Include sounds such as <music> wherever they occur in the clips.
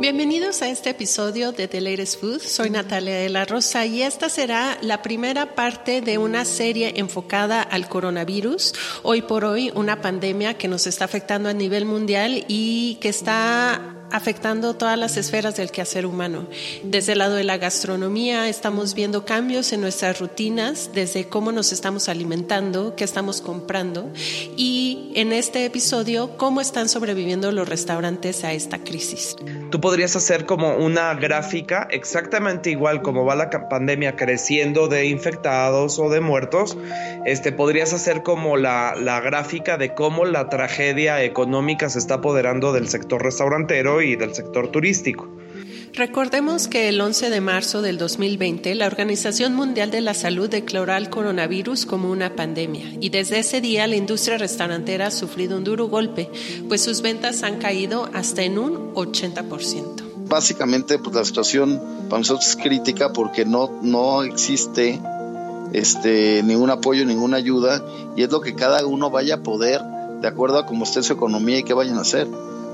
Bienvenidos a este episodio de The Latest Food. Soy Natalia de la Rosa y esta será la primera parte de una serie enfocada al coronavirus. Hoy por hoy, una pandemia que nos está afectando a nivel mundial y que está afectando todas las esferas del quehacer humano. Desde el lado de la gastronomía estamos viendo cambios en nuestras rutinas, desde cómo nos estamos alimentando, qué estamos comprando y en este episodio cómo están sobreviviendo los restaurantes a esta crisis. Tú podrías hacer como una gráfica exactamente igual como va la pandemia creciendo de infectados o de muertos. Este podrías hacer como la, la gráfica de cómo la tragedia económica se está apoderando del sector restaurantero y del sector turístico. Recordemos que el 11 de marzo del 2020 la Organización Mundial de la Salud declaró al coronavirus como una pandemia y desde ese día la industria restaurantera ha sufrido un duro golpe, pues sus ventas han caído hasta en un 80%. Básicamente pues la situación para nosotros es crítica porque no, no existe este, ningún apoyo, ninguna ayuda y es lo que cada uno vaya a poder de acuerdo a cómo esté su economía y qué vayan a hacer.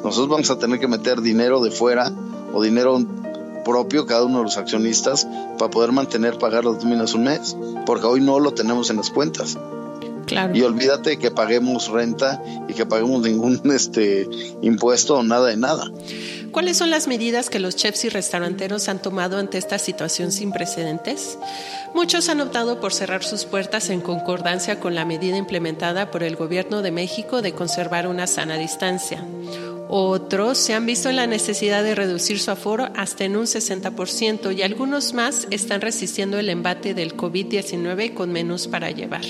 Nosotros vamos a tener que meter dinero de fuera o dinero propio cada uno de los accionistas para poder mantener pagar las nóminas un mes, porque hoy no lo tenemos en las cuentas. Claro. Y olvídate que paguemos renta y que paguemos ningún <laughs> este impuesto o nada de nada. ¿Cuáles son las medidas que los chefs y restauranteros han tomado ante esta situación sin precedentes? Muchos han optado por cerrar sus puertas en concordancia con la medida implementada por el Gobierno de México de conservar una sana distancia. Otros se han visto en la necesidad de reducir su aforo hasta en un 60% y algunos más están resistiendo el embate del COVID-19 con menos para llevar.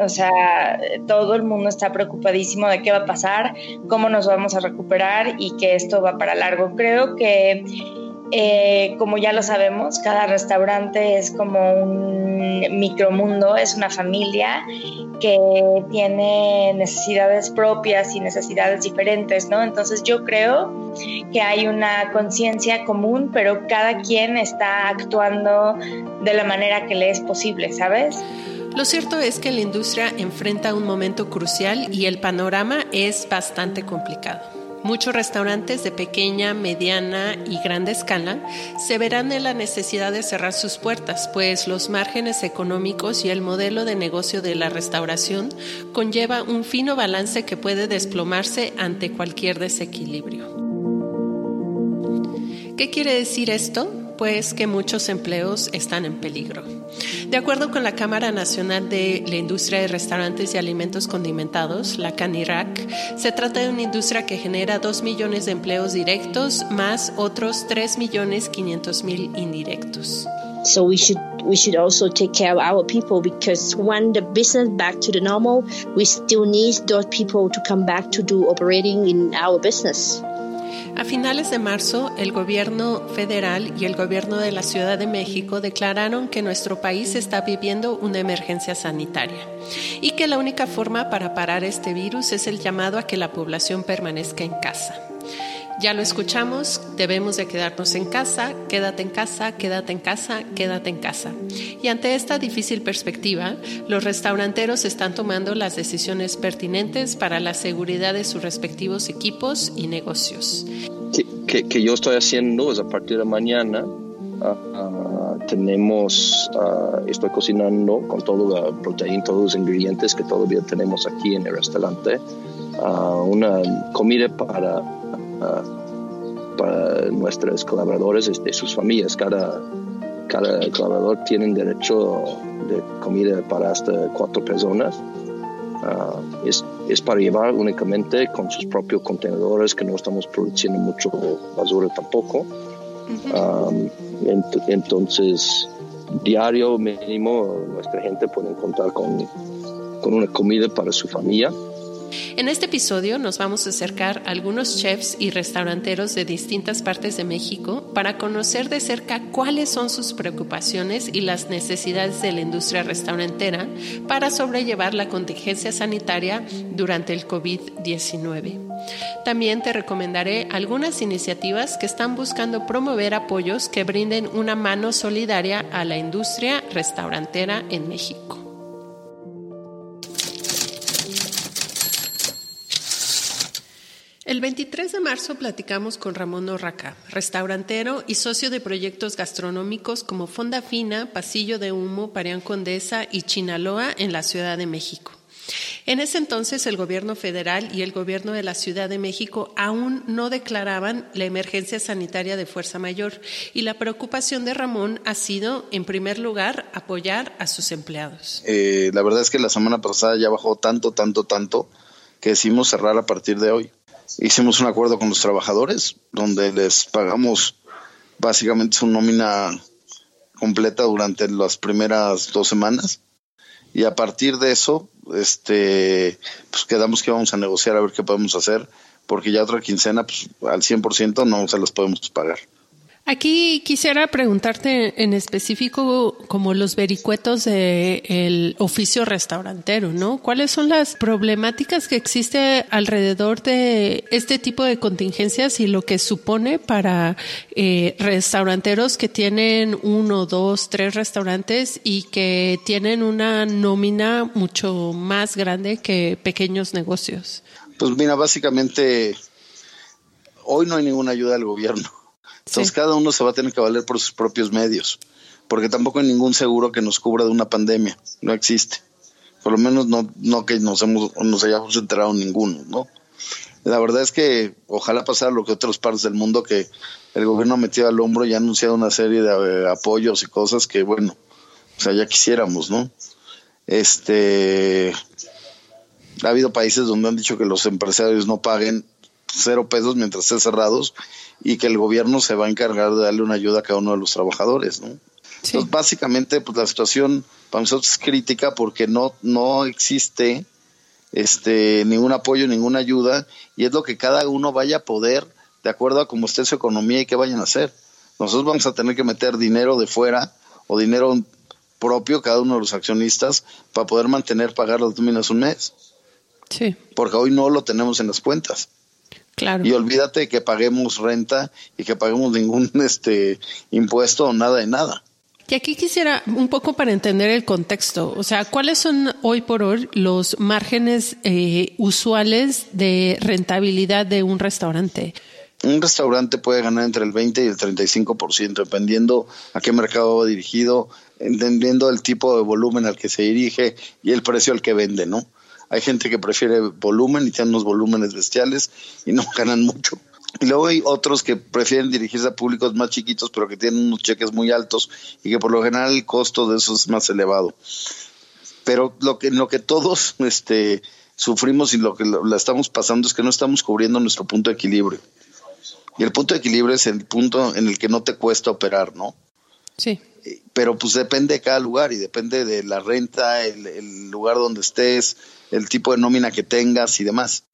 O sea, todo el mundo está preocupadísimo de qué va a pasar, cómo nos vamos a recuperar y que esto va para largo. Creo que eh, como ya lo sabemos, cada restaurante es como un micromundo, es una familia que tiene necesidades propias y necesidades diferentes, ¿no? Entonces yo creo que hay una conciencia común, pero cada quien está actuando de la manera que le es posible, ¿sabes? Lo cierto es que la industria enfrenta un momento crucial y el panorama es bastante complicado. Muchos restaurantes de pequeña, mediana y grande escala se verán en la necesidad de cerrar sus puertas, pues los márgenes económicos y el modelo de negocio de la restauración conlleva un fino balance que puede desplomarse ante cualquier desequilibrio. ¿Qué quiere decir esto? Pues que muchos empleos están en peligro. De acuerdo con la Cámara Nacional de la Industria de Restaurantes y Alimentos Condimentados, la CANIRAC, se trata de una industria que genera 2 millones de empleos directos más otros 3 millones 500 mil indirectos. So we should we should also take care of our people because when the business back to the normal, we still need those people to come back to do operating in our business. A finales de marzo, el gobierno federal y el gobierno de la Ciudad de México declararon que nuestro país está viviendo una emergencia sanitaria y que la única forma para parar este virus es el llamado a que la población permanezca en casa. Ya lo escuchamos, debemos de quedarnos en casa, quédate en casa, quédate en casa, quédate en casa. Y ante esta difícil perspectiva, los restauranteros están tomando las decisiones pertinentes para la seguridad de sus respectivos equipos y negocios. Que, que, que yo estoy haciendo es a partir de mañana uh, tenemos, ah, estoy cocinando con toda la proteína, todos los ingredientes que todavía tenemos aquí en el restaurante, una comida para, ah, para nuestros colaboradores de este, sus familias. Cada, cada colaborador tiene derecho de comida para hasta cuatro personas. es, es, para llevar únicamente con sus propios contenedores, que no estamos produciendo mucho basura tampoco entonces, diario mínimo, nuestra gente puede contar con, con una comida para su familia. En este episodio nos vamos a acercar a algunos chefs y restauranteros de distintas partes de México para conocer de cerca cuáles son sus preocupaciones y las necesidades de la industria restaurantera para sobrellevar la contingencia sanitaria durante el COVID-19. También te recomendaré algunas iniciativas que están buscando promover apoyos que brinden una mano solidaria a la industria restaurantera en México. El 23 de marzo platicamos con Ramón Orraca, restaurantero y socio de proyectos gastronómicos como Fonda Fina, Pasillo de Humo, Parián Condesa y Chinaloa en la Ciudad de México. En ese entonces el gobierno federal y el gobierno de la Ciudad de México aún no declaraban la emergencia sanitaria de fuerza mayor y la preocupación de Ramón ha sido, en primer lugar, apoyar a sus empleados. Eh, la verdad es que la semana pasada ya bajó tanto, tanto, tanto que decidimos cerrar a partir de hoy hicimos un acuerdo con los trabajadores donde les pagamos básicamente su nómina completa durante las primeras dos semanas y a partir de eso este pues quedamos que vamos a negociar a ver qué podemos hacer porque ya otra quincena pues al 100% no se las podemos pagar. Aquí quisiera preguntarte en específico como los vericuetos del oficio restaurantero, ¿no? ¿Cuáles son las problemáticas que existe alrededor de este tipo de contingencias y lo que supone para eh, restauranteros que tienen uno, dos, tres restaurantes y que tienen una nómina mucho más grande que pequeños negocios? Pues mira, básicamente hoy no hay ninguna ayuda del gobierno entonces cada uno se va a tener que valer por sus propios medios, porque tampoco hay ningún seguro que nos cubra de una pandemia, no existe. Por lo menos no, no que nos, hemos, nos hayamos enterado ninguno, ¿no? La verdad es que ojalá pasara lo que otras partes del mundo, que el gobierno ha metido al hombro y ha anunciado una serie de eh, apoyos y cosas que, bueno, o sea, ya quisiéramos, ¿no? Este, ha habido países donde han dicho que los empresarios no paguen cero pesos mientras estén cerrados y que el gobierno se va a encargar de darle una ayuda a cada uno de los trabajadores, ¿no? Entonces, básicamente, pues la situación para nosotros es crítica porque no, no existe este ningún apoyo, ninguna ayuda, y es lo que cada uno vaya a poder, de acuerdo a cómo esté su economía y qué vayan a hacer. Nosotros vamos a tener que meter dinero de fuera o dinero propio, cada uno de los accionistas, para poder mantener, pagar las nóminas un mes. Sí. Porque hoy no lo tenemos en las cuentas. Y olvídate que paguemos renta y que paguemos ningún <laughs> este impuesto o nada de nada. Y aquí quisiera un poco para entender el contexto, o sea, ¿cuáles son hoy por hoy los márgenes eh, usuales de rentabilidad de un restaurante? Un restaurante puede ganar entre el 20 y el 35%, dependiendo a qué mercado va dirigido, entendiendo el tipo de volumen al que se dirige y el precio al que vende, ¿no? Hay gente que prefiere volumen y tienen unos volúmenes bestiales y no <laughs> ganan mucho. Y luego hay otros que prefieren dirigirse a públicos más chiquitos, pero que tienen unos cheques muy altos y que por lo general el costo de eso es más elevado. Pero lo que, lo que todos <laughs> este, sufrimos y lo que la estamos pasando es que no estamos cubriendo nuestro punto de equilibrio. Y el punto de equilibrio es el punto en el que no te cuesta operar, ¿no? Sí pero pues depende de cada lugar y depende de la renta, el, lugar donde estés, el tipo de nómina que tengas y demás.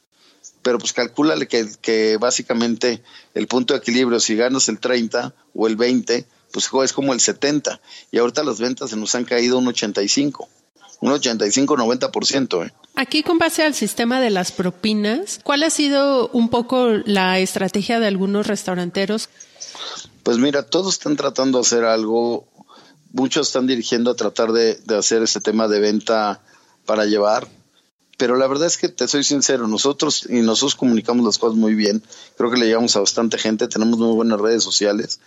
Pero pues calcúlale que, que básicamente el punto de equilibrio, si ganas el 30 o el 20, pues es como el 70. Y ahorita las ventas se nos han caído un 85 un 85-90%. ¿eh? Aquí con base al sistema de las propinas, ¿cuál ha sido un poco la estrategia de algunos restauranteros? Pues mira, todos están tratando de hacer algo muchos están dirigiendo a tratar de, hacer ese tema de venta para llevar, pero la verdad es que te soy sincero, nosotros y nosotros comunicamos las cosas muy bien, creo que le llegamos a bastante gente, tenemos muy buenas redes sociales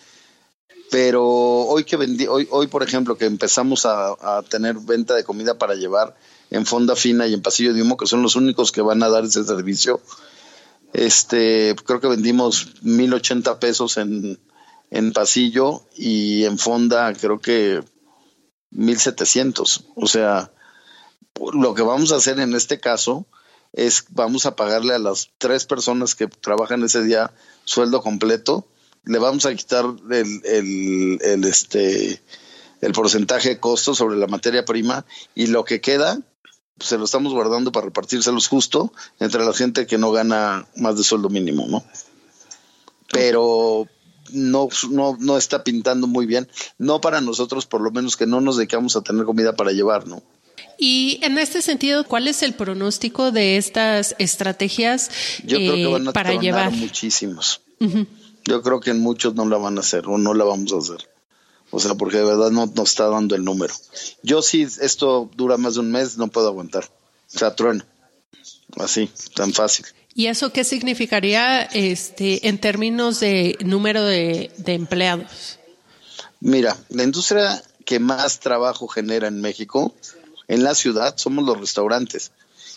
pero hoy que hoy, hoy por ejemplo, que empezamos a, tener venta de comida para llevar en Fonda Fina y en Pasillo de Humo, que son los únicos que van a dar ese servicio, este, creo que vendimos 1080 pesos en, en Pasillo y en Fonda creo que 1700. O sea, lo que vamos a hacer en este caso es vamos a pagarle a las tres personas que trabajan ese día sueldo completo le vamos a quitar el, el, este, el porcentaje de costo sobre la materia prima y lo que queda se lo estamos guardando para repartírselos justo entre la gente que no gana más de sueldo mínimo, ¿no? Pero no, no, no está pintando muy bien, no para nosotros, por lo menos que no nos dedicamos a tener comida para llevar, ¿no? Y en este sentido, ¿cuál es el pronóstico de estas estrategias Yo creo que van a eh, para llevar muchísimos? Yo creo que en muchos no la van a hacer o no la vamos a hacer. O sea, porque de verdad no nos está dando el número. Yo sí, esto dura más de un mes, no puedo aguantar. O sea, trueno. Así, tan fácil. ¿Y eso qué significaría este, en términos de número de, de empleados? Mira, la industria que más trabajo genera en México, en la ciudad, somos los restaurantes.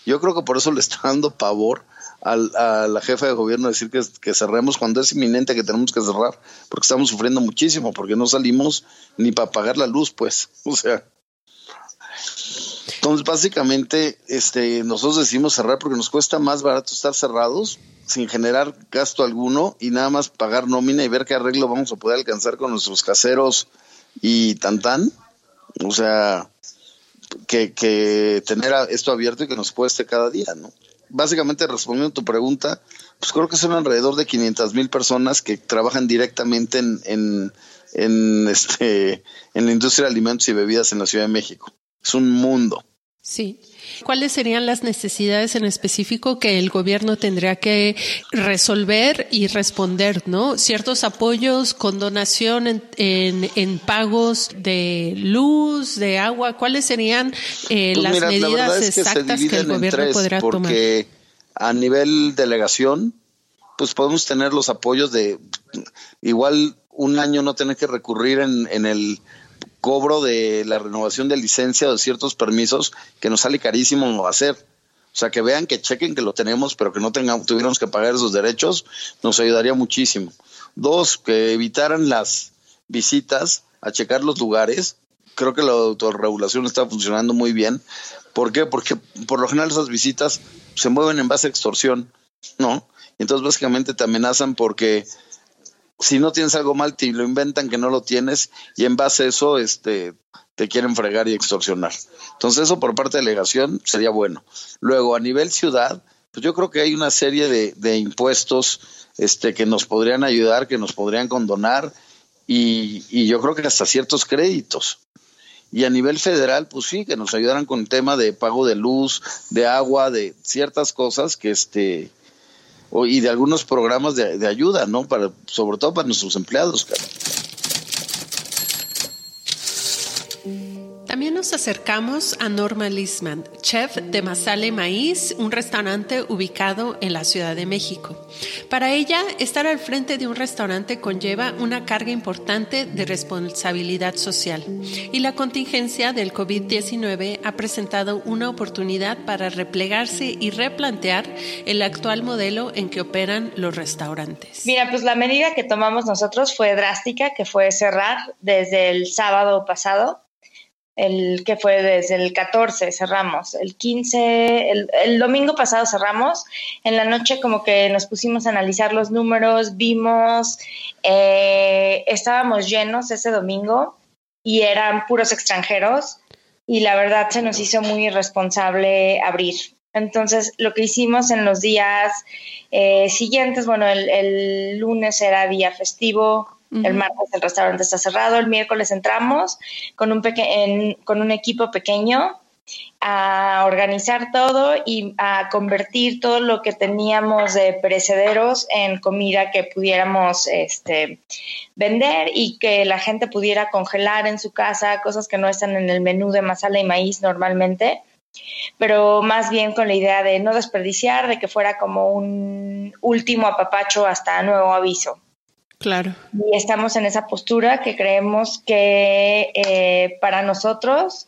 Yo creo que por eso le está dando pavor a la jefa de gobierno decir que, que, cerremos cuando es inminente que tenemos que cerrar, porque estamos sufriendo muchísimo, porque no salimos ni para pagar la luz, pues, <laughs> o sea. Entonces, básicamente, este, nosotros decidimos cerrar porque nos cuesta más barato estar cerrados sin generar gasto alguno y nada más pagar nómina y ver qué arreglo vamos a poder alcanzar con nuestros caseros y tan tan. O sea, que, que tener esto abierto y que nos cueste cada día, ¿no? básicamente respondiendo a tu pregunta, pues creo que son alrededor de 500 mil personas que trabajan directamente en, en, en, <laughs> este, en la industria de alimentos y bebidas en la Ciudad de México. Es un mundo. Sí. ¿Cuáles serían las necesidades en específico que el gobierno tendría que resolver y responder, no? Ciertos apoyos con donación en, en, pagos de luz, de agua, ¿cuáles serían eh, pues las medidas exactas que, el gobierno podrá tomar? Porque a nivel delegación, pues podemos tener los apoyos de igual un año no tener que recurrir en, en el cobro de la renovación de licencia o de ciertos permisos que nos sale carísimo hacer. O sea, que vean, que chequen que lo tenemos, pero que no tengamos, tuviéramos que pagar esos derechos, nos ayudaría muchísimo. Dos, que evitaran las visitas a checar los lugares. Creo que la autorregulación está funcionando muy bien. ¿Por qué? Porque por lo general esas visitas se mueven en base a extorsión, ¿no? Entonces básicamente te amenazan porque si no tienes algo mal, te lo inventan que no lo tienes y en base a eso este, te quieren fregar y extorsionar. Entonces eso por parte de delegación sería bueno. Luego, a nivel ciudad, pues yo creo que hay una serie de, de impuestos este, que nos podrían ayudar, que nos podrían condonar y, y yo creo que hasta ciertos créditos. Y a nivel federal, pues sí, que nos ayudaran con el tema de pago de luz, de agua, de ciertas cosas que este y de algunos programas de, de, ayuda, ¿no? Para, sobre todo para nuestros empleados. Nos acercamos a Norma Lisman, chef de Masale Maíz, un restaurante ubicado en la Ciudad de México. Para ella, estar al frente de un restaurante conlleva una carga importante de responsabilidad social y la contingencia del COVID-19 ha presentado una oportunidad para replegarse y replantear el actual modelo en que operan los restaurantes. Mira, pues la medida que tomamos nosotros fue drástica, que fue cerrar desde el sábado pasado el que fue desde el 14 cerramos, el 15, el, domingo pasado cerramos, en la noche como que nos pusimos a analizar los números, vimos, eh, estábamos llenos ese domingo y eran puros extranjeros y la verdad se nos hizo muy irresponsable abrir. Entonces lo que hicimos en los días eh, siguientes, bueno, el, el lunes era día festivo, el martes el restaurante está cerrado, el miércoles entramos con un, con un equipo pequeño a organizar todo y a convertir todo lo que teníamos de perecederos en comida que pudiéramos este, vender y que la gente pudiera congelar en su casa, cosas que no están en el menú de masala y maíz normalmente, pero más bien con la idea de no desperdiciar, de que fuera como un último apapacho hasta nuevo aviso. Claro. Y estamos en esa postura que creemos que eh, para nosotros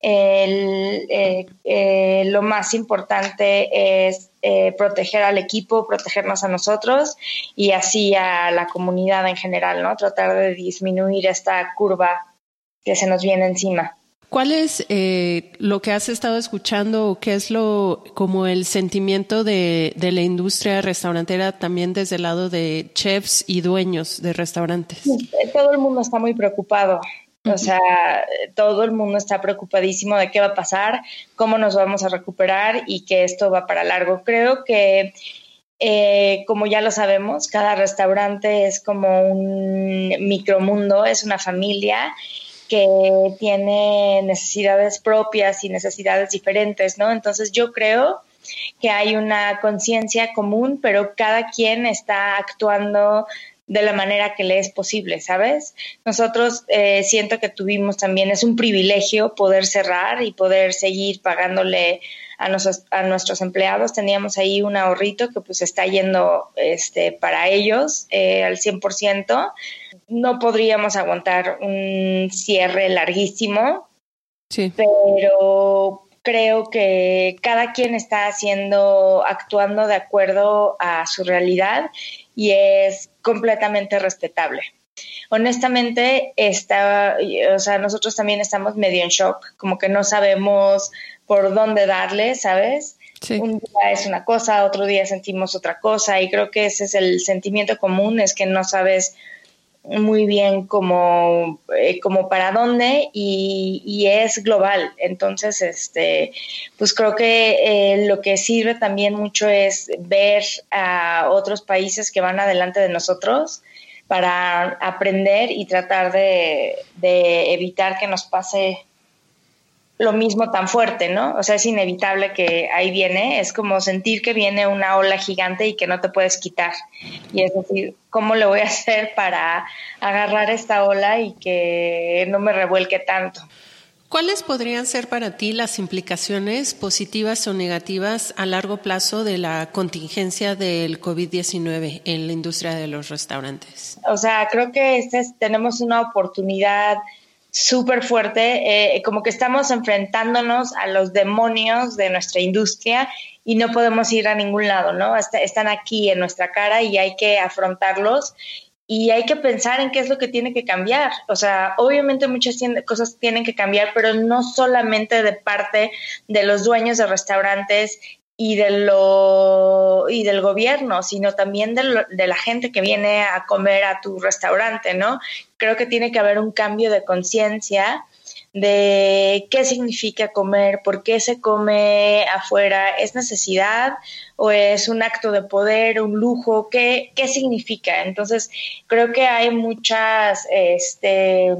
eh, eh, lo más importante es proteger al equipo, protegernos a nosotros y así a la comunidad en general, ¿no? Tratar de disminuir esta curva que se nos viene encima. ¿Cuál es eh, lo que has estado escuchando o qué es lo como el sentimiento de, de, la industria restaurantera también desde el lado de chefs y dueños de restaurantes? Todo el mundo está muy preocupado. O sea, todo el mundo está preocupadísimo de qué va a pasar, cómo nos vamos a recuperar y que esto va para largo. Creo que, eh, como ya lo sabemos, cada restaurante es como un micromundo, es una familia que tiene necesidades propias y necesidades diferentes, ¿no? Entonces yo creo que hay una conciencia común, pero cada quien está actuando de la manera que le es posible, ¿sabes? Nosotros eh, siento que tuvimos también, es un privilegio poder cerrar y poder seguir pagándole a nuestros, a nuestros empleados. Teníamos ahí un ahorrito que pues está yendo este, para ellos eh, al 100% no podríamos aguantar un cierre larguísimo, sí. pero creo que cada quien está haciendo, actuando de acuerdo a su realidad y es completamente respetable. Honestamente, está, o sea, nosotros también estamos medio en shock, como que no sabemos por dónde darle, ¿sabes? Un día es una cosa, otro día sentimos otra cosa y creo que ese es el sentimiento común, es que no sabes muy bien como, eh, como para dónde y, y, es global. Entonces, este, pues creo que eh, lo que sirve también mucho es ver a otros países que van adelante de nosotros para aprender y tratar de, de evitar que nos pase lo mismo tan fuerte, ¿no? O sea, es inevitable que ahí viene, es como sentir que viene una ola gigante y que no te puedes quitar. Y es decir, ¿cómo lo voy a <laughs> hacer para agarrar esta ola y que no me revuelque tanto? ¿Cuáles podrían ser para ti las implicaciones positivas o negativas a largo plazo de la contingencia del COVID-19 en la industria de los restaurantes? O sea, creo que este tenemos una oportunidad súper fuerte, eh, como que estamos enfrentándonos a los demonios de nuestra industria y no podemos ir a ningún lado, ¿no? están aquí en nuestra cara y hay que afrontarlos y hay que pensar en qué es lo que tiene que cambiar. O sea, obviamente muchas cosas tienen que cambiar, pero no solamente de parte de los dueños de restaurantes y de lo y del gobierno, sino también de, de, la gente que viene a comer a tu restaurante, ¿no? Creo que tiene que haber un cambio de conciencia de qué significa comer, por qué se come afuera, es necesidad o es un acto de poder, un lujo, qué, qué significa. Entonces, creo que hay muchas, este,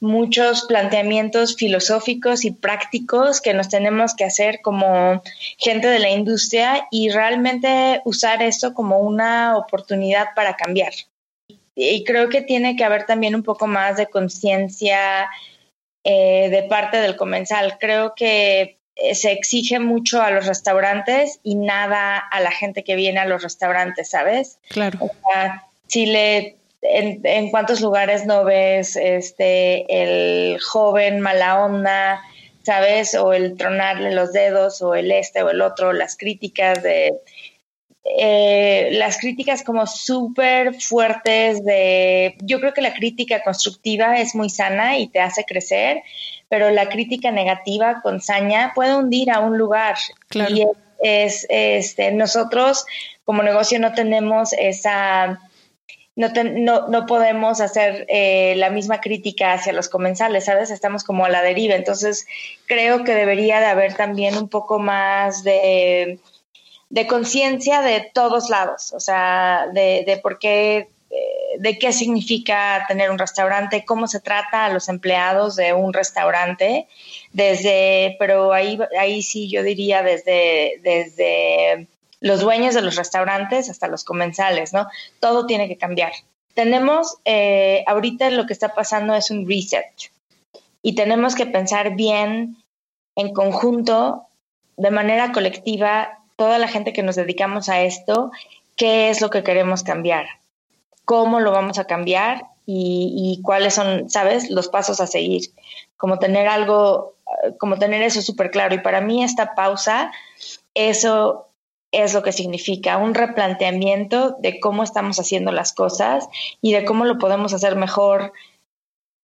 muchos planteamientos filosóficos y prácticos que nos tenemos que hacer como gente de la industria y realmente usar esto como una oportunidad para cambiar. Y creo que tiene que haber también un poco más de conciencia eh, de parte del comensal. Creo que eh, se exige mucho a los restaurantes y nada a la gente que viene a los restaurantes, ¿sabes? Claro. O sea, si le en, cuántos lugares no ves este el joven mala onda, ¿sabes? O el tronarle los dedos, o el este o el otro, las críticas de eh, las críticas como súper fuertes de yo creo que la crítica constructiva es muy sana y te hace crecer, pero la crítica negativa con saña puede hundir a un lugar. Y es, este, nosotros como negocio no tenemos esa no, no, podemos hacer eh, la misma crítica hacia los comensales, ¿sabes? Estamos como a la deriva. Entonces, creo que debería de haber también un poco más de, de conciencia de todos lados, o sea, de, de por qué, eh, de qué significa tener un restaurante, cómo se trata a los empleados de un restaurante, desde, pero ahí, ahí sí yo diría desde, desde los dueños de los restaurantes hasta los comensales, ¿no? Todo tiene que cambiar. Tenemos, eh, ahorita lo que está pasando es un reset y tenemos que pensar bien en conjunto, de manera colectiva, toda la gente que nos dedicamos a esto, qué es lo que queremos cambiar. cómo lo vamos a cambiar y, cuáles son, ¿sabes?, los pasos a seguir. Como tener algo, como tener eso súper claro. Y para mí esta pausa, eso es lo que significa, un replanteamiento de cómo estamos haciendo las cosas y de cómo lo podemos hacer mejor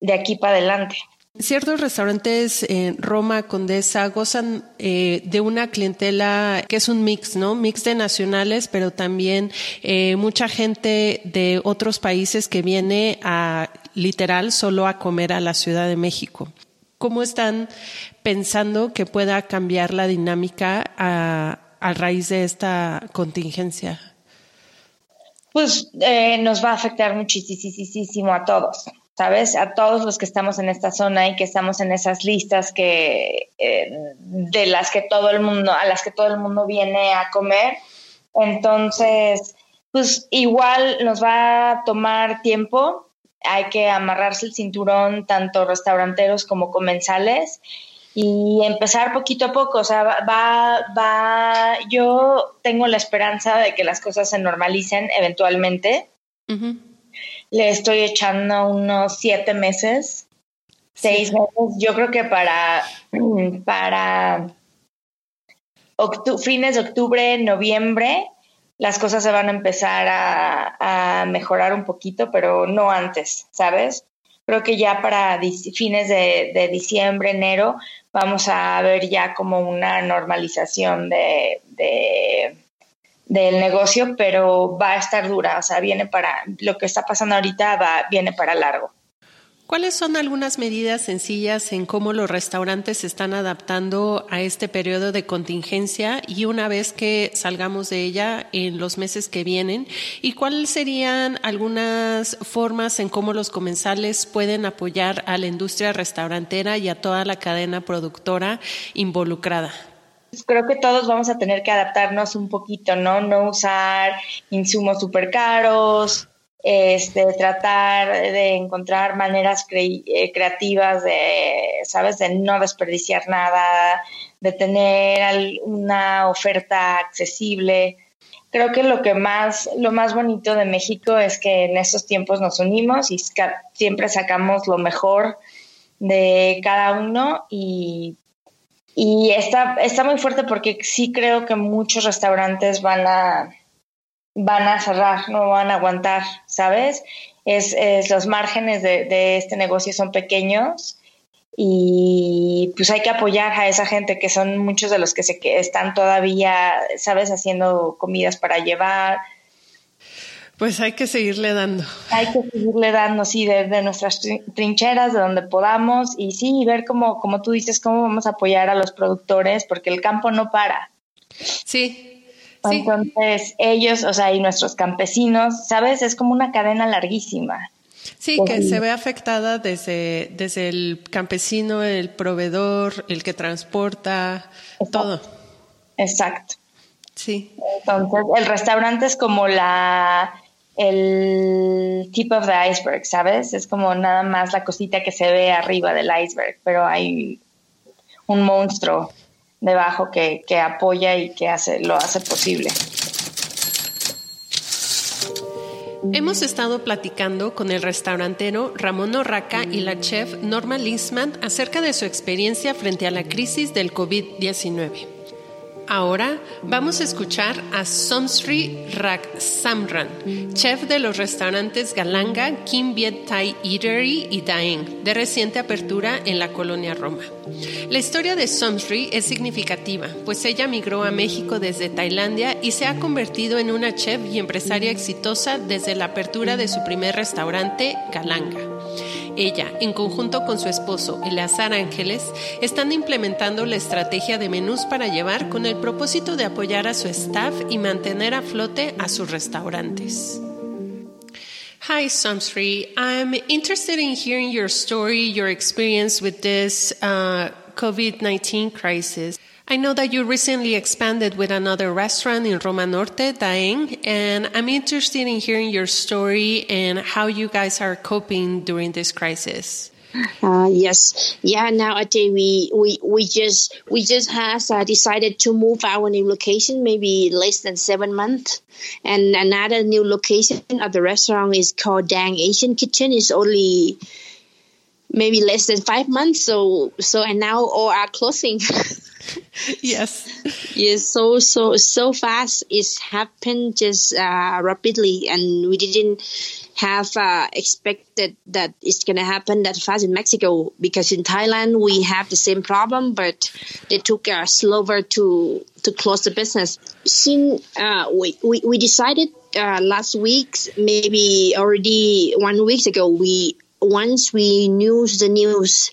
de aquí para adelante. Ciertos restaurantes en Roma, Condesa, gozan eh, de una clientela que es un mix, ¿no? Mix de nacionales, pero también eh, mucha gente de otros países que viene a literal solo a comer a la Ciudad de México. ¿Cómo están pensando que pueda cambiar la dinámica a, raíz de esta contingencia? Pues eh, nos va a afectar muchísimo a todos. ¿sabes? A todos los que estamos en esta zona y que estamos en esas listas que eh, de las que todo el mundo, a las que todo el mundo viene a comer. Entonces, pues igual nos va a tomar tiempo. Hay que amarrarse el cinturón, tanto restauranteros como comensales, y empezar poquito a poco. O sea, va, va, yo tengo la esperanza de que las cosas se normalicen eventualmente le estoy echando unos siete meses, seis meses. Yo creo que para, <clears throat> para fines de octubre, noviembre, las cosas se van a empezar a, mejorar un poquito, pero no antes, ¿sabes? Creo que ya para fines de, diciembre, enero, vamos a ver ya como una normalización de del negocio, pero va a estar dura, o sea, viene para, lo que está pasando ahorita va, viene para largo. ¿Cuáles son algunas medidas sencillas en cómo los restaurantes se están adaptando a este periodo de contingencia y una vez que salgamos de ella en los meses que vienen? ¿Y cuáles serían algunas formas en cómo los comensales pueden apoyar a la industria restaurantera y a toda la cadena productora involucrada? creo que todos vamos a tener que adaptarnos un poquito, ¿no? No usar insumos súper caros, este, tratar de encontrar maneras eh, creativas de, ¿sabes? De no desperdiciar nada, de tener una oferta accesible. Creo que lo que más, lo más bonito de México es que en estos tiempos nos unimos y siempre sacamos lo mejor de cada uno y y está, está muy fuerte porque sí creo que muchos restaurantes van a, van a cerrar, no van a aguantar, ¿sabes? Es, los márgenes de, este negocio son pequeños y pues hay que apoyar a esa gente que son muchos de los que se que están todavía, ¿sabes? Haciendo comidas para llevar, pues hay que seguirle dando. Hay que seguirle dando, sí, desde nuestras trincheras, de donde podamos, y sí, ver cómo, como tú dices, cómo vamos a apoyar a los productores, porque el campo no para. Sí. Entonces, ellos, o sea, y nuestros campesinos, ¿sabes? Es como una cadena larguísima. Sí, que se ve afectada desde, desde el campesino, el proveedor, el que transporta, todo. Exacto. Sí. Entonces, el restaurante es como la el tip of the iceberg, ¿sabes? Es como nada más la cosita que se ve arriba del iceberg, pero hay un monstruo debajo que, que apoya y que hace, lo hace posible. Hemos estado platicando con el restaurantero Ramón Orraca y la chef Norma Lisman acerca de su experiencia frente a la crisis del COVID-19. Ahora vamos a escuchar a Somsri Samran, chef de los restaurantes Galanga, Kim Viet Thai Eatery y Daeng, de reciente apertura en la colonia Roma. La historia de Somsri es significativa, pues ella migró a México desde Tailandia y se ha convertido en una chef y empresaria exitosa desde la apertura de su primer restaurante, Galanga. Ella, en conjunto con su esposo Eleazar Ángeles, están implementando la estrategia de menús para llevar con el propósito de apoyar a su staff y mantener a flote a sus restaurantes. Hi, Samsri. I'm interested in hearing your story, your experience with this uh, COVID 19 crisis. I know that you recently expanded with another restaurant in Roma Norte, Daeng, and I'm interested in hearing your story and how you guys are coping during this crisis. Uh, yes, yeah. Now I think we we we just we just has uh, decided to move our new location, maybe less than seven months, and another new location of the restaurant is called Dang Asian Kitchen. is only maybe less than five months. So so and now all are closing. <laughs> <laughs> yes. Yes. So so so fast. It's happened just uh, rapidly, and we didn't have uh, expected that it's going to happen that fast in Mexico because in Thailand we have the same problem, but they took uh, slower to to close the business. Since uh, we, we we decided uh, last week, maybe already one week ago, we once we knew the news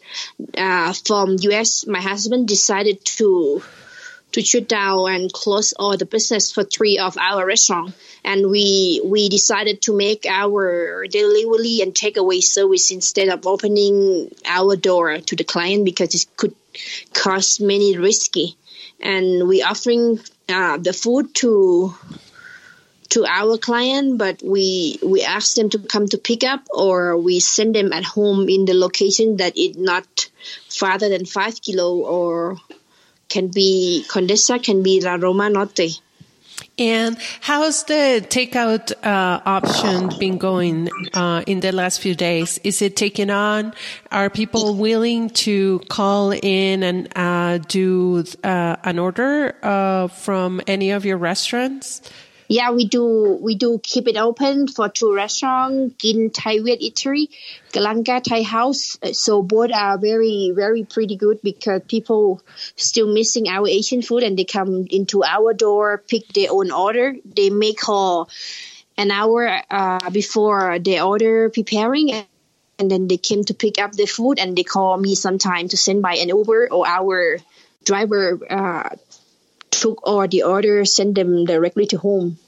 uh, from US, my husband decided to to shut down and close all the business for three of our restaurants. And we we decided to make our delivery and takeaway service instead of opening our door to the client because it could cause many risky. And we offering uh, the food to to our client, but we we ask them to come to pick up, or we send them at home in the location that is not farther than five kilo, or can be Condesa, can be La Roma Norte. And how's the takeout uh, option been going uh, in the last few days? Is it taking on? Are people willing to call in and uh, do uh, an order uh, from any of your restaurants? Yeah, we do we do keep it open for two restaurants, Gin Thai Viet Eatery, Galanga Thai House. So both are very very pretty good because people still missing our Asian food and they come into our door, pick their own order. They make call an hour uh, before the order preparing. And then they came to pick up the food, and they call me sometime to send by an Uber or our driver uh, took or the order, send them directly to home.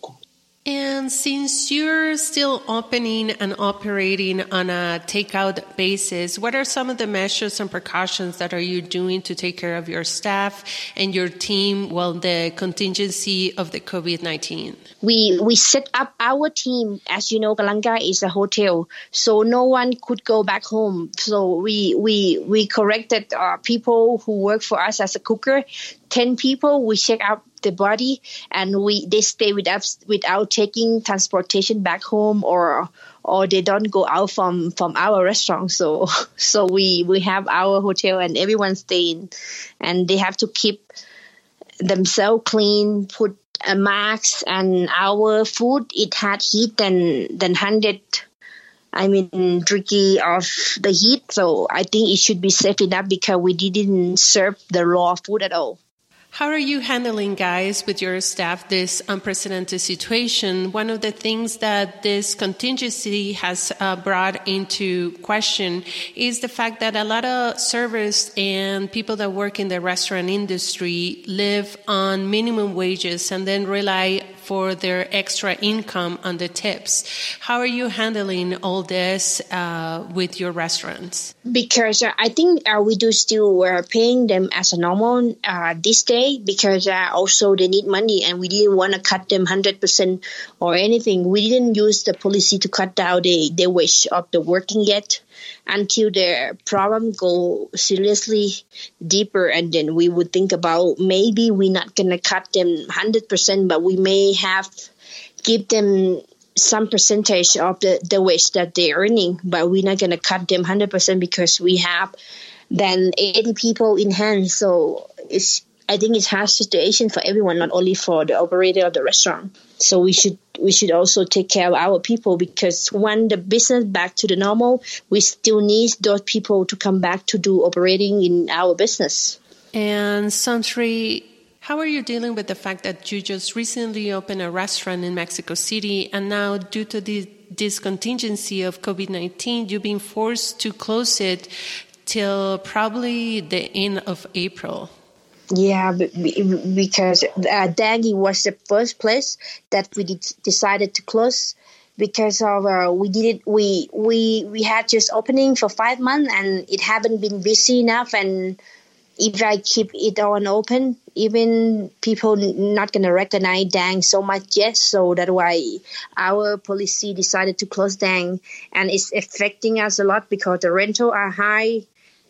And since you're still opening and operating on a takeout basis, what are some of the measures and precautions that are you doing to take care of your staff and your team while the contingency of the COVID-19? We we set up our team. As you know, Galanga is a hotel, so no one could go back home. So we we we corrected uh, people who work for us as a cooker. Ten people. We check out the body and we they stay with us without taking transportation back home or or they don't go out from from our restaurant so <laughs> so we we have our hotel and everyone staying and they have to keep themselves clean put a mask and our food it had heat than than 100 I mean, tricky of the heat. So I think it should be safe enough because we didn't serve the raw food at all. How are you handling, guys, with your staff this unprecedented situation? One of the things that this contingency has uh, brought into question is the fact that a lot of servers and people that work in the restaurant industry live on minimum wages and then rely for their extra income on the tips. How are you handling all this uh, with your restaurants? Because uh, I think uh, we do still uh, paying them as a normal uh, this day because uh, also they need money and we didn't want to cut them 100% or anything. We didn't use the policy to cut down the, the wage of the working yet until the problem go seriously deeper and then we would think about maybe we're not going to cut them 100% but we may have give them some percentage of the, the wage that they're earning but we're not going to cut them 100% because we have then 80 people in hand so it's I think it's hard situation for everyone, not only for the operator of the restaurant. So we should we should also take care of our people because when the business back to the normal, we still need those people to come back to do operating in our business. And Santri, how are you dealing with the fact that you just recently opened a restaurant in Mexico City and now due to the, this contingency of COVID-19, you've been forced to close it till probably the end of April? Yeah, because uh, Dagi was the first place that we decided to close because of uh, we did it we we we had just opening for five months and it haven't been busy enough and if I keep it on open, even people not gonna recognize Dang so much yet. So that's why our policy decided to close Dang, and it's affecting us a lot because the rental are high,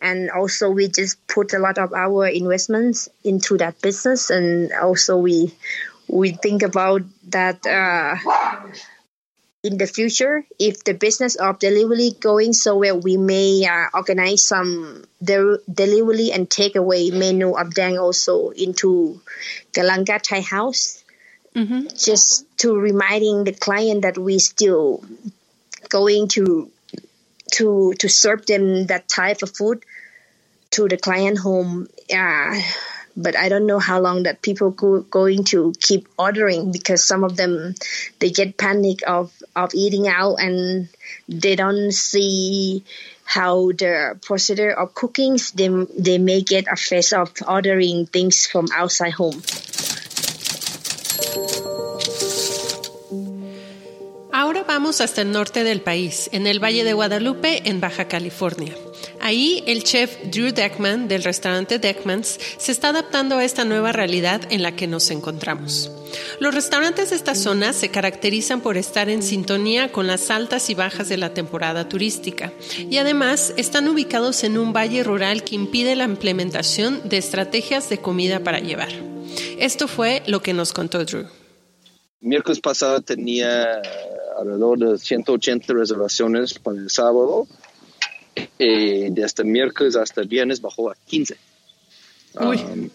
and also we just put a lot of our investments into that business, and also we we think about that. Uh, in the future, if the business of delivery going so well, we may uh, organize some de- delivery and takeaway menu of Dang also into Galanga Thai House, mm-hmm. just to reminding the client that we still going to to to serve them that type of food to the client home. Uh, but I don't know how long that people go, going to keep ordering because some of them they get panic of of eating out and they don't see how the procedure of cooking they they may get a face of ordering things from outside home. Ahora vamos hasta el norte del país, en el Valle de Guadalupe, en Baja California. Ahí el chef Drew Deckman del restaurante Deckmans se está adaptando a esta nueva realidad en la que nos encontramos. Los restaurantes de esta zona se caracterizan por estar en sintonía con las altas y bajas de la temporada turística y además están ubicados en un valle rural que impide la implementación de estrategias de comida para llevar. Esto fue lo que nos contó Drew. Miércoles pasado tenía alrededor de 180 reservaciones para el sábado eh, desde miércoles hasta viernes bajó a 15. Um,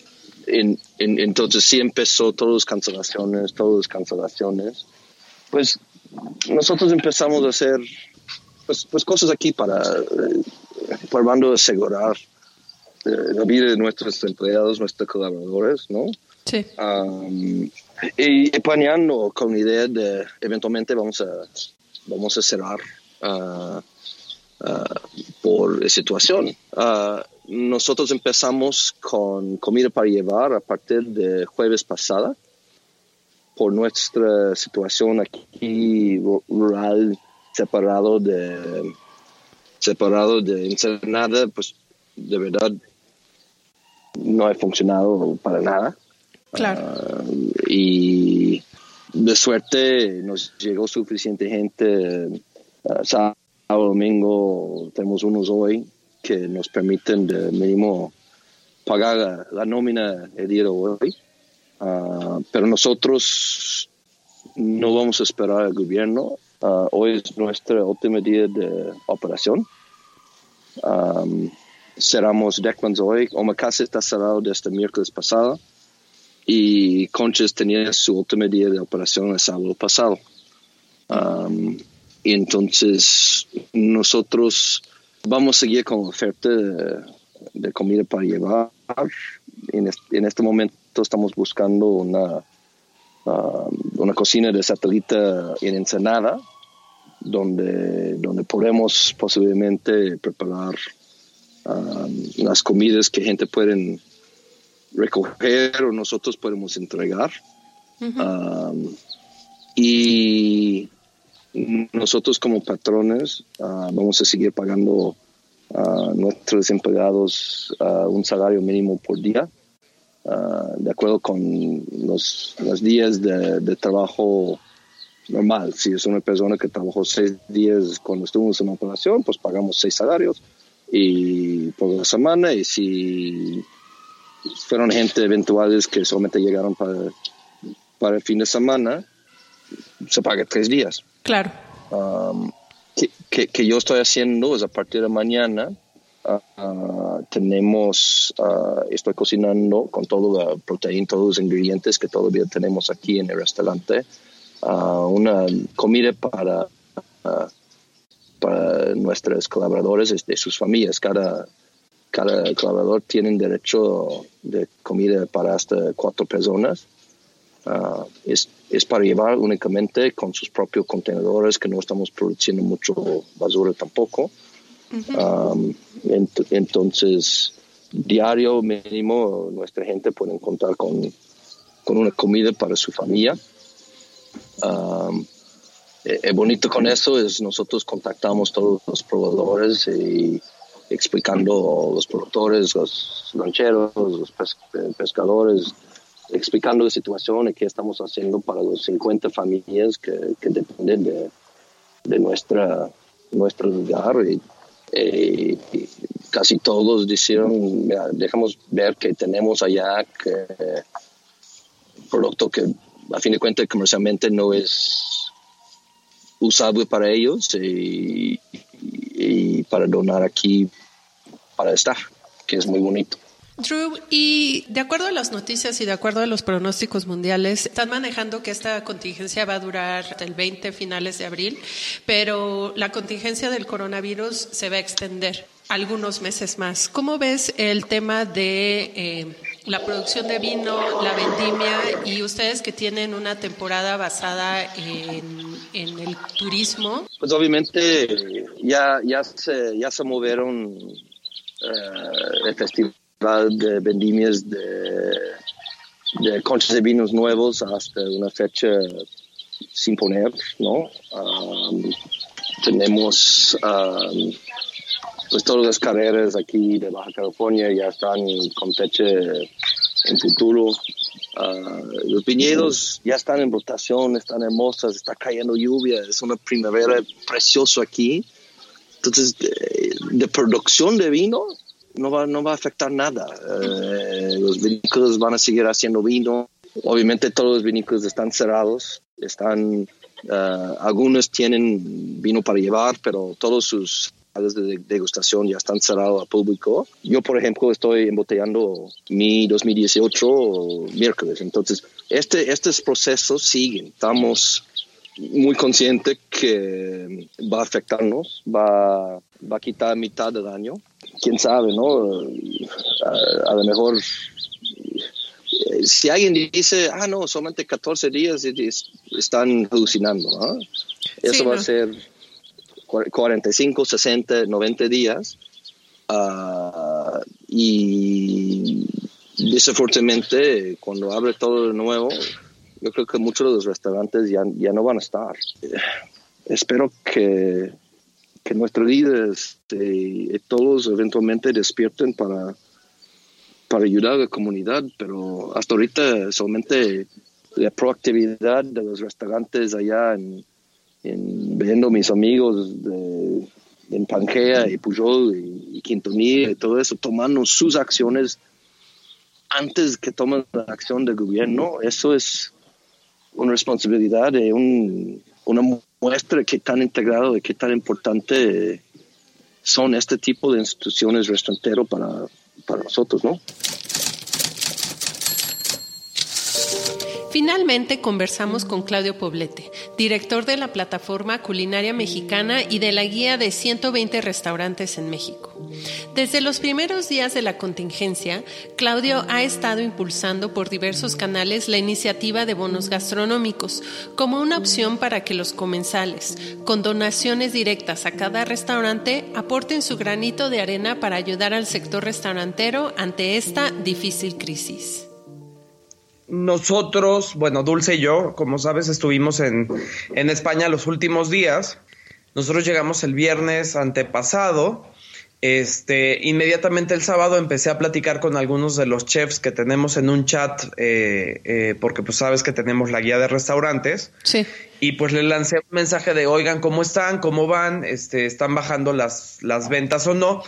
entonces sí empezó todas cancelaciones, todas cancelaciones. Pues nosotros empezamos a hacer pues, pues cosas aquí para, eh, de asegurar eh, la vida de nuestros empleados, nuestros colaboradores, ¿no? Sí. Um, y, planeando con idea de eventualmente vamos a, vamos a cerrar uh, uh, por situación. Uh, nosotros empezamos con comida para llevar a partir de jueves pasada por nuestra situación aquí rural separado de separado de Ensenada, pues de verdad no ha funcionado para nada. Claro. Uh, y de suerte nos llegó suficiente gente uh, sábado, domingo, tenemos unos hoy que nos permiten de mínimo pagar la, nómina el día de hoy. Uh, pero nosotros no vamos a esperar al gobierno. hoy es nuestro último día de operación. Um, cerramos Deckmans hoy. Omakase está cerrado desde miércoles pasado y Conches tenía su último día de operación el sábado pasado. Um, y entonces nosotros vamos a seguir con oferta de, comida para llevar. En, en, este momento estamos buscando una, um, una cocina de satélite en Ensenada, donde, donde podemos posiblemente preparar um, las comidas que gente pueden recoger o nosotros podemos entregar. Um, y nosotros como patrones uh, vamos a seguir pagando a nuestros empleados uh, un salario mínimo por día, uh, de acuerdo con los, los días de, de, trabajo normal. Si es una persona que trabajó seis días cuando estuvimos en operación, pues pagamos seis salarios y por la semana. Y si fueron gente eventuales que solamente llegaron para, para el fin de semana, se paga tres días. Claro. Um, que, que, yo estoy haciendo es a partir de mañana. Uh, uh, tenemos, uh, estoy cocinando con toda la proteína, todos los ingredientes que todavía tenemos aquí en el restaurante, una comida para, para nuestros colaboradores de sus familias. Cada, cada colaborador tiene derecho de comida para hasta cuatro personas. Uh, es, es, para llevar únicamente con sus propios contenedores, que no estamos produciendo mucho basura tampoco. Um, entonces, diario mínimo, nuestra gente puede contar con, con una comida para su familia. Um, el bonito con eso es nosotros contactamos todos los proveedores y explicando los productores, los rancheros, los pescadores, explicando la situación y qué estamos haciendo para los 50 familias que, dependen de, de, nuestra, nuestro lugar. Y, casi todos dijeron, dejamos ver que tenemos allá que producto que a fin de cuentas comercialmente no es usable para ellos y, y para donar aquí para estar, que es muy bonito. Drew, y de acuerdo a las noticias y de acuerdo a los pronósticos mundiales, están manejando que esta contingencia va a durar hasta el 20 finales de abril, pero la contingencia del coronavirus se va a extender algunos meses más. ¿Cómo ves el tema de eh, la producción de vino, la vendimia y ustedes que tienen una temporada basada en, el turismo? Pues obviamente ya, ya, se, ya se movieron eh, el festival de vendimias de, de conchas de vinos nuevos hasta una fecha sin poner, ¿no? Um, tenemos um, pues todas las carreras aquí de Baja California ya están con fecha en futuro. Uh, los viñedos ya están en rotación, están hermosas, está cayendo lluvia, es una primavera preciosa aquí. Entonces, de producción de vino, no va, no va a afectar nada. Eh, los vinícolas van a seguir haciendo vino. Obviamente todos los vinícolas están cerrados, están, uh, algunos tienen vino para llevar, pero todos sus de degustación ya están cerrados al público. Yo, por ejemplo, estoy embotellando mi 2018 miércoles. Entonces, este, estos procesos siguen. Estamos muy conscientes que va a afectarnos, va, va a quitar mitad del año quién sabe, ¿no? A, lo mejor, eh, si alguien dice, ah, no, solamente 14 días están alucinando, ¿no? Eso va a ser 45, 60, 90 días. Uh, y desafortunadamente, cuando abre todo de nuevo, yo creo que muchos de los restaurantes ya, ya no van a estar. Eh, espero que que nuestros líderes este, todos eventualmente despierten para, para ayudar a la comunidad, pero hasta ahorita solamente la proactividad de los restaurantes allá en, en viendo mis amigos de, en Panquea y Pujol y, y Quintonilla y todo eso, tomando sus acciones antes que tomen la acción del gobierno, eso es una responsabilidad de un, una muestra qué tan integrado y qué tan importante son este tipo de instituciones restauranteras para, para nosotros, ¿no? Finalmente conversamos con Claudio Poblete, director de la plataforma culinaria mexicana y de la guía de 120 restaurantes en México. Desde los primeros días de la contingencia, Claudio ha estado impulsando por diversos canales la iniciativa de bonos gastronómicos como una opción para que los comensales, con donaciones directas a cada restaurante, aporten su granito de arena para ayudar al sector restaurantero ante esta difícil crisis. Nosotros, bueno, Dulce y yo, como sabes, estuvimos en, en España los últimos días. Nosotros llegamos el viernes antepasado. Este, inmediatamente el sábado empecé a platicar con algunos de los chefs que tenemos en un chat, eh, eh, porque pues sabes que tenemos la guía de restaurantes. Sí. Y pues le lancé un mensaje de, oigan, ¿cómo están? ¿Cómo van? Este, ¿Están bajando las, las ventas o no?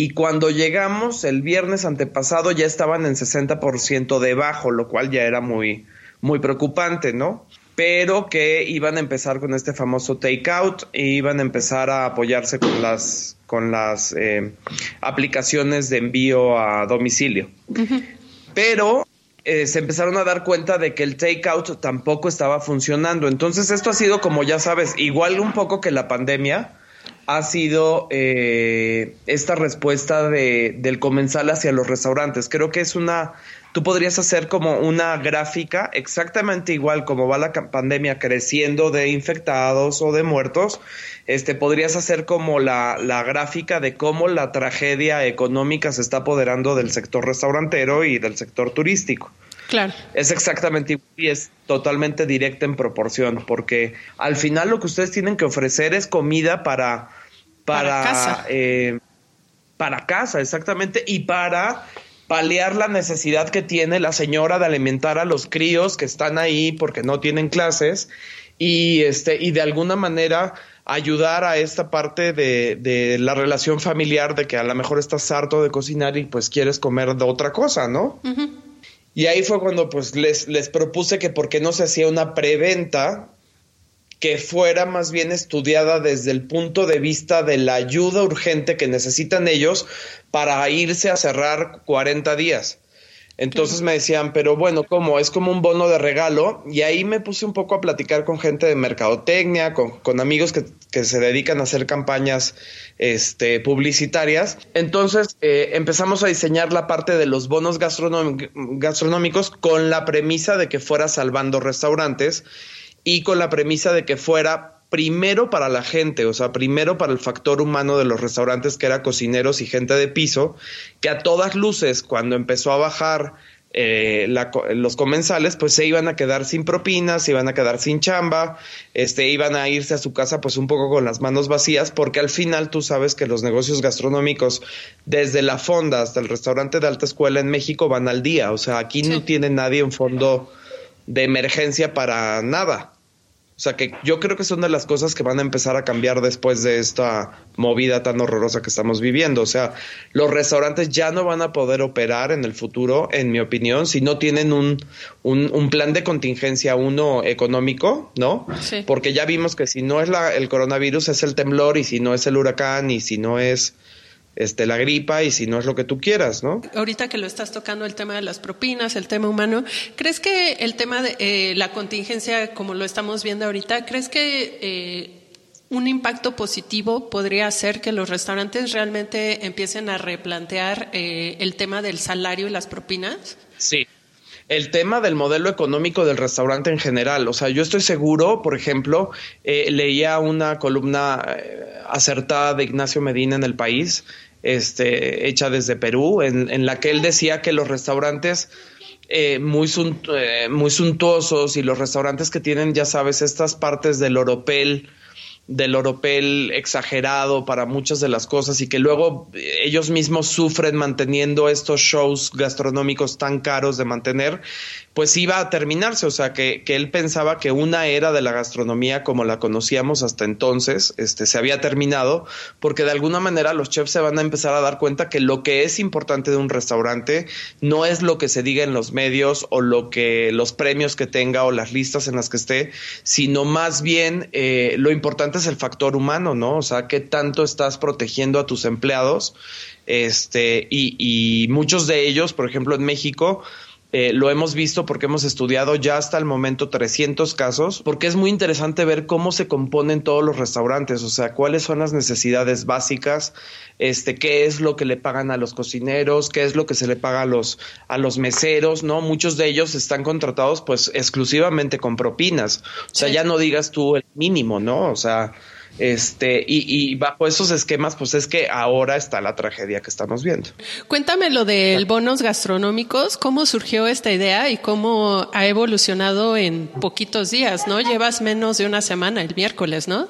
Y cuando llegamos el viernes antepasado ya estaban en 60% debajo, lo cual ya era muy, muy preocupante, ¿no? Pero que iban a empezar con este famoso takeout e iban a empezar a apoyarse con las, con las eh, aplicaciones de envío a domicilio. Pero eh, se empezaron a dar cuenta de que el takeout tampoco estaba funcionando. Entonces esto ha sido, como ya sabes, igual un poco que la pandemia ha sido eh, esta respuesta de, del comensal hacia los restaurantes. Creo que es una, tú podrías hacer como una gráfica exactamente igual como va la pandemia creciendo de infectados o de muertos, este, podrías hacer como la, la gráfica de cómo la tragedia económica se está apoderando del sector restaurantero y del sector turístico. Claro. Es exactamente igual y es totalmente directa en proporción, porque al final lo que ustedes tienen que ofrecer es comida para, para, casa. Eh, para casa, exactamente, y para paliar la necesidad que tiene la señora de alimentar a los críos que están ahí porque no tienen clases y este y de alguna manera ayudar a esta parte de, de, la relación familiar de que a lo mejor estás harto de cocinar y pues quieres comer de otra cosa, ¿no? Y ahí fue cuando pues les, les propuse que por qué no se hacía una preventa que fuera más bien estudiada desde el punto de vista de la ayuda urgente que necesitan ellos para irse a cerrar 40 días. Entonces me decían, pero bueno, ¿cómo? Es como un bono de regalo. Y ahí me puse un poco a platicar con gente de mercadotecnia, con, amigos que, se dedican a hacer campañas este, publicitarias. Entonces eh, empezamos a diseñar la parte de los bonos gastronómicos con la premisa de que fuera salvando restaurantes y con la premisa de que fuera primero para la gente, o sea, primero para el factor humano de los restaurantes que era cocineros y gente de piso, que a todas luces cuando empezó a bajar eh, los comensales, pues se iban a quedar sin propinas, se iban a quedar sin chamba, este, iban a irse a su casa pues un poco con las manos vacías, porque al final tú sabes que los negocios gastronómicos, desde la fonda hasta el restaurante de alta escuela en México, van al día, o sea, aquí no tiene nadie un fondo de emergencia para nada. O sea que yo creo que son de las cosas que van a empezar a cambiar después de esta movida tan horrorosa que estamos viviendo. O sea, los restaurantes ya no van a poder operar en el futuro, en mi opinión, si no tienen un, un, plan de contingencia, uno económico, ¿no? Sí. Porque ya vimos que si no es la, el coronavirus, es el temblor, y si no es el huracán, y si no es este, la gripa y si no es lo que tú quieras, ¿no? Ahorita que lo estás tocando el tema de las propinas, el tema humano, ¿crees que el tema de eh, la contingencia, como lo estamos viendo ahorita, crees que eh, un impacto positivo podría ser que los restaurantes realmente empiecen a replantear eh, el tema del salario y las propinas? Sí, el tema del modelo económico del restaurante en general. O sea, yo estoy seguro, por ejemplo, leía una columna acertada de Ignacio Medina en el país este, hecha desde Perú, en, la que él decía que los restaurantes eh, muy, eh, muy suntuosos y los restaurantes que tienen, ya sabes, estas partes del oropel, del oropel exagerado para muchas de las cosas y que luego ellos mismos sufren manteniendo estos shows gastronómicos tan caros de mantener, pues iba a terminarse. O sea, que, que, él pensaba que una era de la gastronomía como la conocíamos hasta entonces este, se había terminado, porque de alguna manera los chefs se van a empezar a dar cuenta que lo que es importante de un restaurante no es lo que se diga en los medios o lo que los premios que tenga o las listas en las que esté, sino más bien eh, lo importante es el factor humano, ¿no? O sea, qué tanto estás protegiendo a tus empleados. Este, y, muchos de ellos, por ejemplo, en México, eh, lo hemos visto porque hemos estudiado ya hasta el momento 300 casos, porque es muy interesante ver cómo se componen todos los restaurantes, o sea, cuáles son las necesidades básicas, este, qué es lo que le pagan a los cocineros, qué es lo que se le paga a los, a los meseros, ¿no? Muchos de ellos están contratados pues exclusivamente con propinas, o sea, ya no digas tú el mínimo, ¿no? O sea, este, y, bajo esos esquemas, pues es que ahora está la tragedia que estamos viendo. Cuéntame lo del bonos gastronómicos, cómo surgió esta idea y cómo ha evolucionado en poquitos días, ¿no? Llevas menos de una semana, el miércoles, ¿no?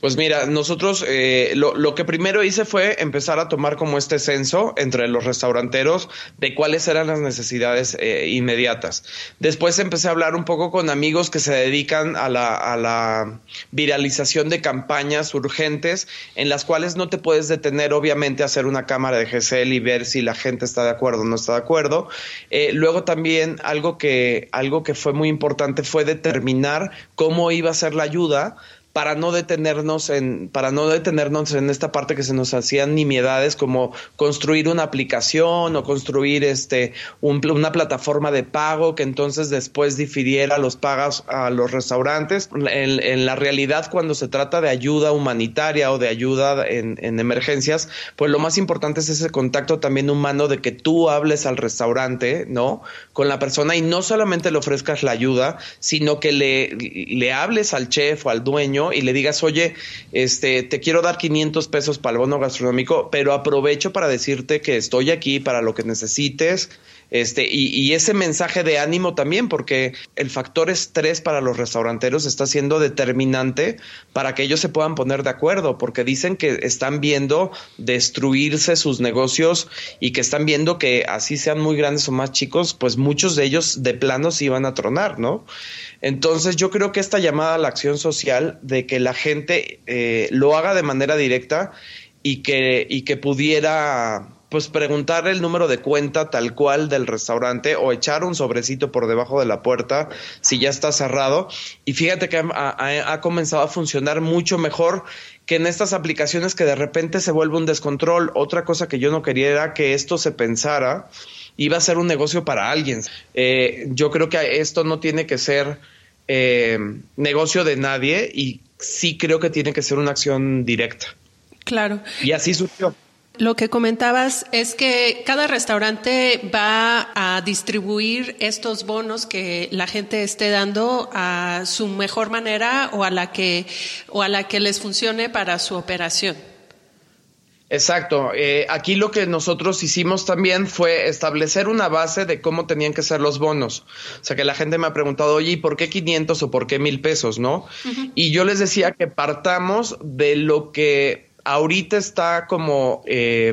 Pues mira, nosotros eh, lo, lo, que primero hice fue empezar a tomar como este censo entre los restauranteros de cuáles eran las necesidades eh, inmediatas. Después empecé a hablar un poco con amigos que se dedican a la, a la viralización de campañas urgentes en las cuales no te puedes detener obviamente a hacer una cámara de GCL y ver si la gente está de acuerdo o no está de acuerdo. Eh, luego también algo que, algo que fue muy importante fue determinar cómo iba a ser la ayuda para no detenernos en, para no detenernos en esta parte que se nos hacían nimiedades como construir una aplicación o construir este una plataforma de pago que entonces después difiriera los pagos a los restaurantes. En, la realidad, cuando se trata de ayuda humanitaria o de ayuda en, en emergencias, pues lo más importante es ese contacto también humano de que tú hables al restaurante, ¿no? Con la persona y no solamente le ofrezcas la ayuda, sino que le, le hables al chef o al dueño y le digas, oye, este, te quiero dar 500 pesos para el bono gastronómico, pero aprovecho para decirte que estoy aquí para lo que necesites, Este, y, y, ese mensaje de ánimo también, porque el factor estrés para los restauranteros está siendo determinante para que ellos se puedan poner de acuerdo, porque dicen que están viendo destruirse sus negocios y que están viendo que así sean muy grandes o más chicos, pues muchos de ellos de plano se iban a tronar, ¿no? Entonces yo creo que esta llamada a la acción social de que la gente eh, lo haga de manera directa y que, y que pudiera pues preguntar el número de cuenta tal cual del restaurante o echar un sobrecito por debajo de la puerta si ya está cerrado. Y fíjate que ha, ha, comenzado a funcionar mucho mejor que en estas aplicaciones que de repente se vuelve un descontrol. Otra cosa que yo no quería era que esto se pensara iba a ser un negocio para alguien. Eh, yo creo que esto no tiene que ser eh, negocio de nadie y sí creo que tiene que ser una acción directa. Claro. Y así surgió. Lo que comentabas es que cada restaurante va a distribuir estos bonos que la gente esté dando a su mejor manera o a la que o a la que les funcione para su operación. Exacto. Eh, aquí lo que nosotros hicimos también fue establecer una base de cómo tenían que ser los bonos. O sea, que la gente me ha preguntado, oye, ¿y por qué 500 o por qué mil pesos, no? Y yo les decía que partamos de lo que ahorita está como, eh,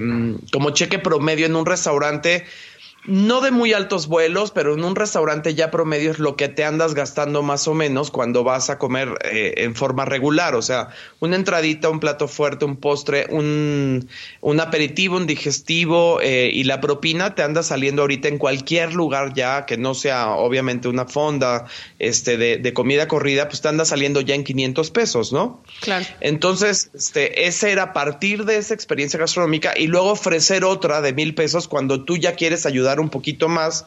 como cheque promedio en un restaurante no de muy altos vuelos, pero en un restaurante ya promedio es lo que te andas gastando más o menos cuando vas a comer eh, en forma regular. O sea, una entradita, un plato fuerte, un postre, un, un aperitivo, un digestivo eh, y la propina te anda saliendo ahorita en cualquier lugar ya que no sea obviamente una fonda este, de, de comida corrida, pues te anda saliendo ya en 500 pesos, ¿no? Claro. Entonces, este, ese era partir de esa experiencia gastronómica y luego ofrecer otra de mil pesos cuando tú ya quieres ayudar un poquito más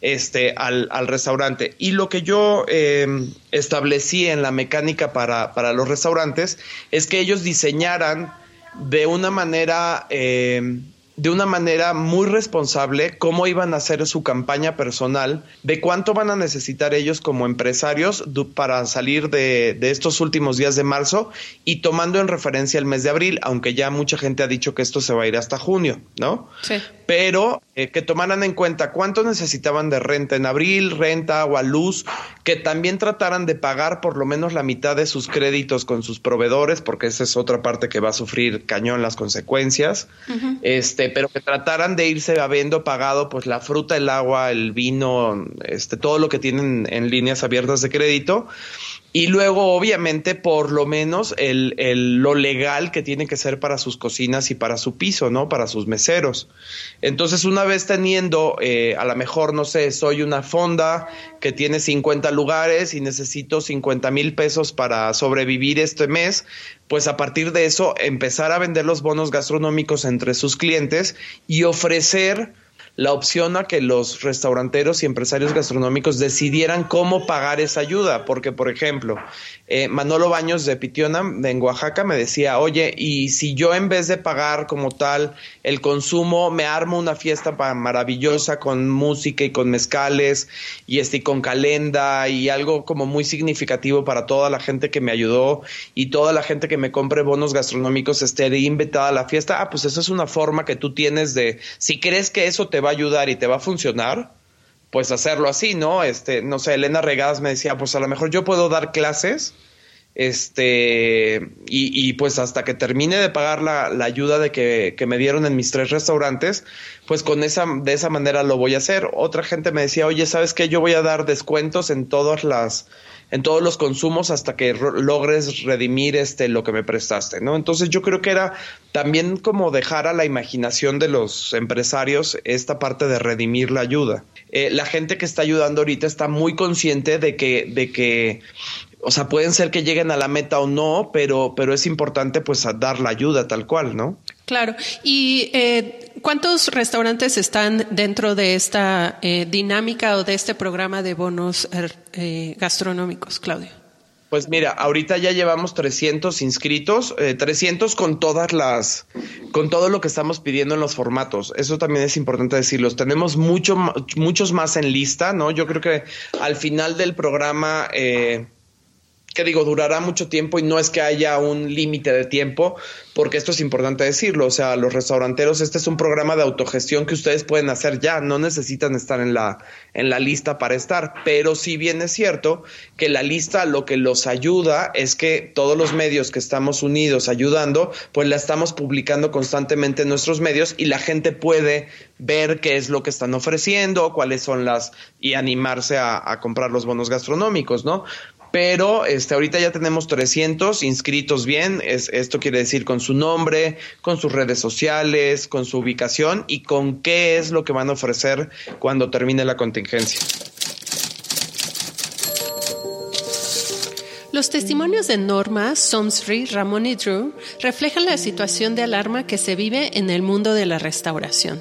este, al, al restaurante. Y lo que yo eh, establecí en la mecánica para, para, los restaurantes es que ellos diseñaran de una manera... Eh, de una manera muy responsable cómo iban a hacer su campaña personal, de cuánto van a necesitar ellos como empresarios para salir de, de, estos últimos días de marzo y tomando en referencia el mes de abril, aunque ya mucha gente ha dicho que esto se va a ir hasta junio, ¿no? Sí. Pero eh, que tomaran en cuenta cuánto necesitaban de renta en abril, renta, agua, luz, que también trataran de pagar por lo menos la mitad de sus créditos con sus proveedores, porque esa es otra parte que va a sufrir cañón las consecuencias. Uh -huh. Este, pero que trataran de irse habiendo pagado pues la fruta, el agua, el vino, este, todo lo que tienen en líneas abiertas de crédito. Y luego, obviamente, por lo menos el, el, lo legal que tiene que ser para sus cocinas y para su piso, ¿no? Para sus meseros. Entonces, una vez teniendo, eh, a lo mejor, no sé, soy una fonda que tiene 50 lugares y necesito 50 mil pesos para sobrevivir este mes, pues a partir de eso empezar a vender los bonos gastronómicos entre sus clientes y ofrecer la opción a que los restauranteros y empresarios gastronómicos decidieran cómo pagar esa ayuda, porque por ejemplo, eh, Manolo Baños de Pitiona, en Oaxaca, me decía, oye, y si yo en vez de pagar como tal el consumo, me armo una fiesta maravillosa con música y con mezcales y este con calenda y algo como muy significativo para toda la gente que me ayudó y toda la gente que me compre bonos gastronómicos esté invitada a la fiesta, ah, pues esa es una forma que tú tienes de, si crees que eso te va a ayudar y te va a funcionar, pues hacerlo así, ¿no? Este, no sé, Elena Regadas me decía, pues a lo mejor yo puedo dar clases, este, y, y pues hasta que termine de pagar la, la ayuda de que, que, me dieron en mis tres restaurantes, pues con esa, de esa manera lo voy a hacer. Otra gente me decía, oye, ¿sabes qué? Yo voy a dar descuentos en todas las, en todos los consumos hasta que logres redimir este lo que me prestaste, ¿no? Entonces yo creo que era también como dejar a la imaginación de los empresarios esta parte de redimir la ayuda. Eh, la gente que está ayudando ahorita está muy consciente de que, de que o sea, pueden ser que lleguen a la meta o no, pero, pero es importante pues dar la ayuda tal cual, ¿no? Claro. ¿Y eh, cuántos restaurantes están dentro de esta eh, dinámica o de este programa de bonos eh, gastronómicos, Claudio? Pues mira, ahorita ya llevamos 300 inscritos, eh, 300 con todas las, con todo lo que estamos pidiendo en los formatos. Eso también es importante decirlo. Tenemos mucho, muchos más en lista, ¿no? Yo creo que al final del programa, eh, que digo, durará mucho tiempo y no es que haya un límite de tiempo, porque esto es importante decirlo, o sea, los restauranteros, este es un programa de autogestión que ustedes pueden hacer ya, no necesitan estar en la, en la lista para estar, pero si bien es cierto que la lista lo que los ayuda es que todos los medios que estamos unidos ayudando, pues la estamos publicando constantemente en nuestros medios y la gente puede ver qué es lo que están ofreciendo, cuáles son las y animarse a, a comprar los bonos gastronómicos, ¿no? Pero este, ahorita ya tenemos 300 inscritos bien, es, esto quiere decir con su nombre, con sus redes sociales, con su ubicación y con qué es lo que van a ofrecer cuando termine la contingencia. Los testimonios de Norma, Somsri, Ramón y Drew reflejan la situación de alarma que se vive en el mundo de la restauración.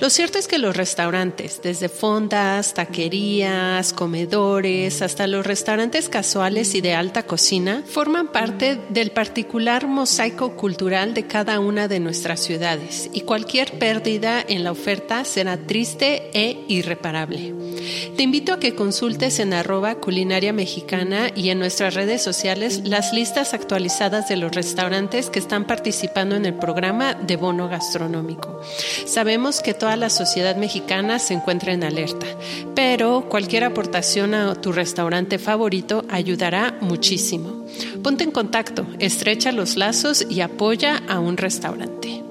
Lo cierto es que los restaurantes, desde fondas, taquerías, comedores, hasta los restaurantes casuales y de alta cocina, forman parte del particular mosaico cultural de cada una de nuestras ciudades y cualquier pérdida en la oferta será triste e irreparable. Te invito a que consultes en arroba culinaria mexicana y en nuestras redes sociales las listas actualizadas de los restaurantes que están participando en el programa de bono gastronómico. Sabemos que toda la sociedad mexicana se encuentra en alerta, pero cualquier aportación a tu restaurante favorito ayudará muchísimo. Ponte en contacto, estrecha los lazos y apoya a un restaurante.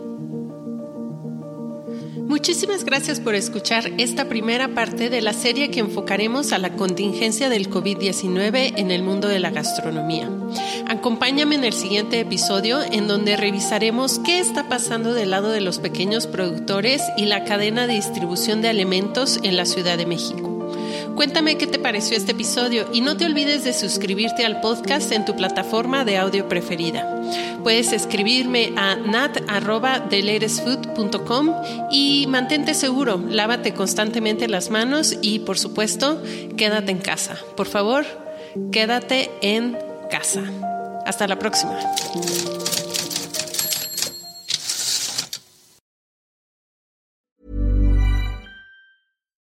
Muchísimas gracias por escuchar esta primera parte de la serie que enfocaremos a la contingencia del COVID-19 en el mundo de la gastronomía. Acompáñame en el siguiente episodio en donde revisaremos qué está pasando del lado de los pequeños productores y la cadena de distribución de alimentos en la Ciudad de México. Cuéntame qué te pareció este episodio y no te olvides de suscribirte al podcast en tu plataforma de audio preferida. Puedes escribirme a nat.deleresfood.com y mantente seguro, lávate constantemente las manos y por supuesto, quédate en casa. Por favor, quédate en casa. Hasta la próxima.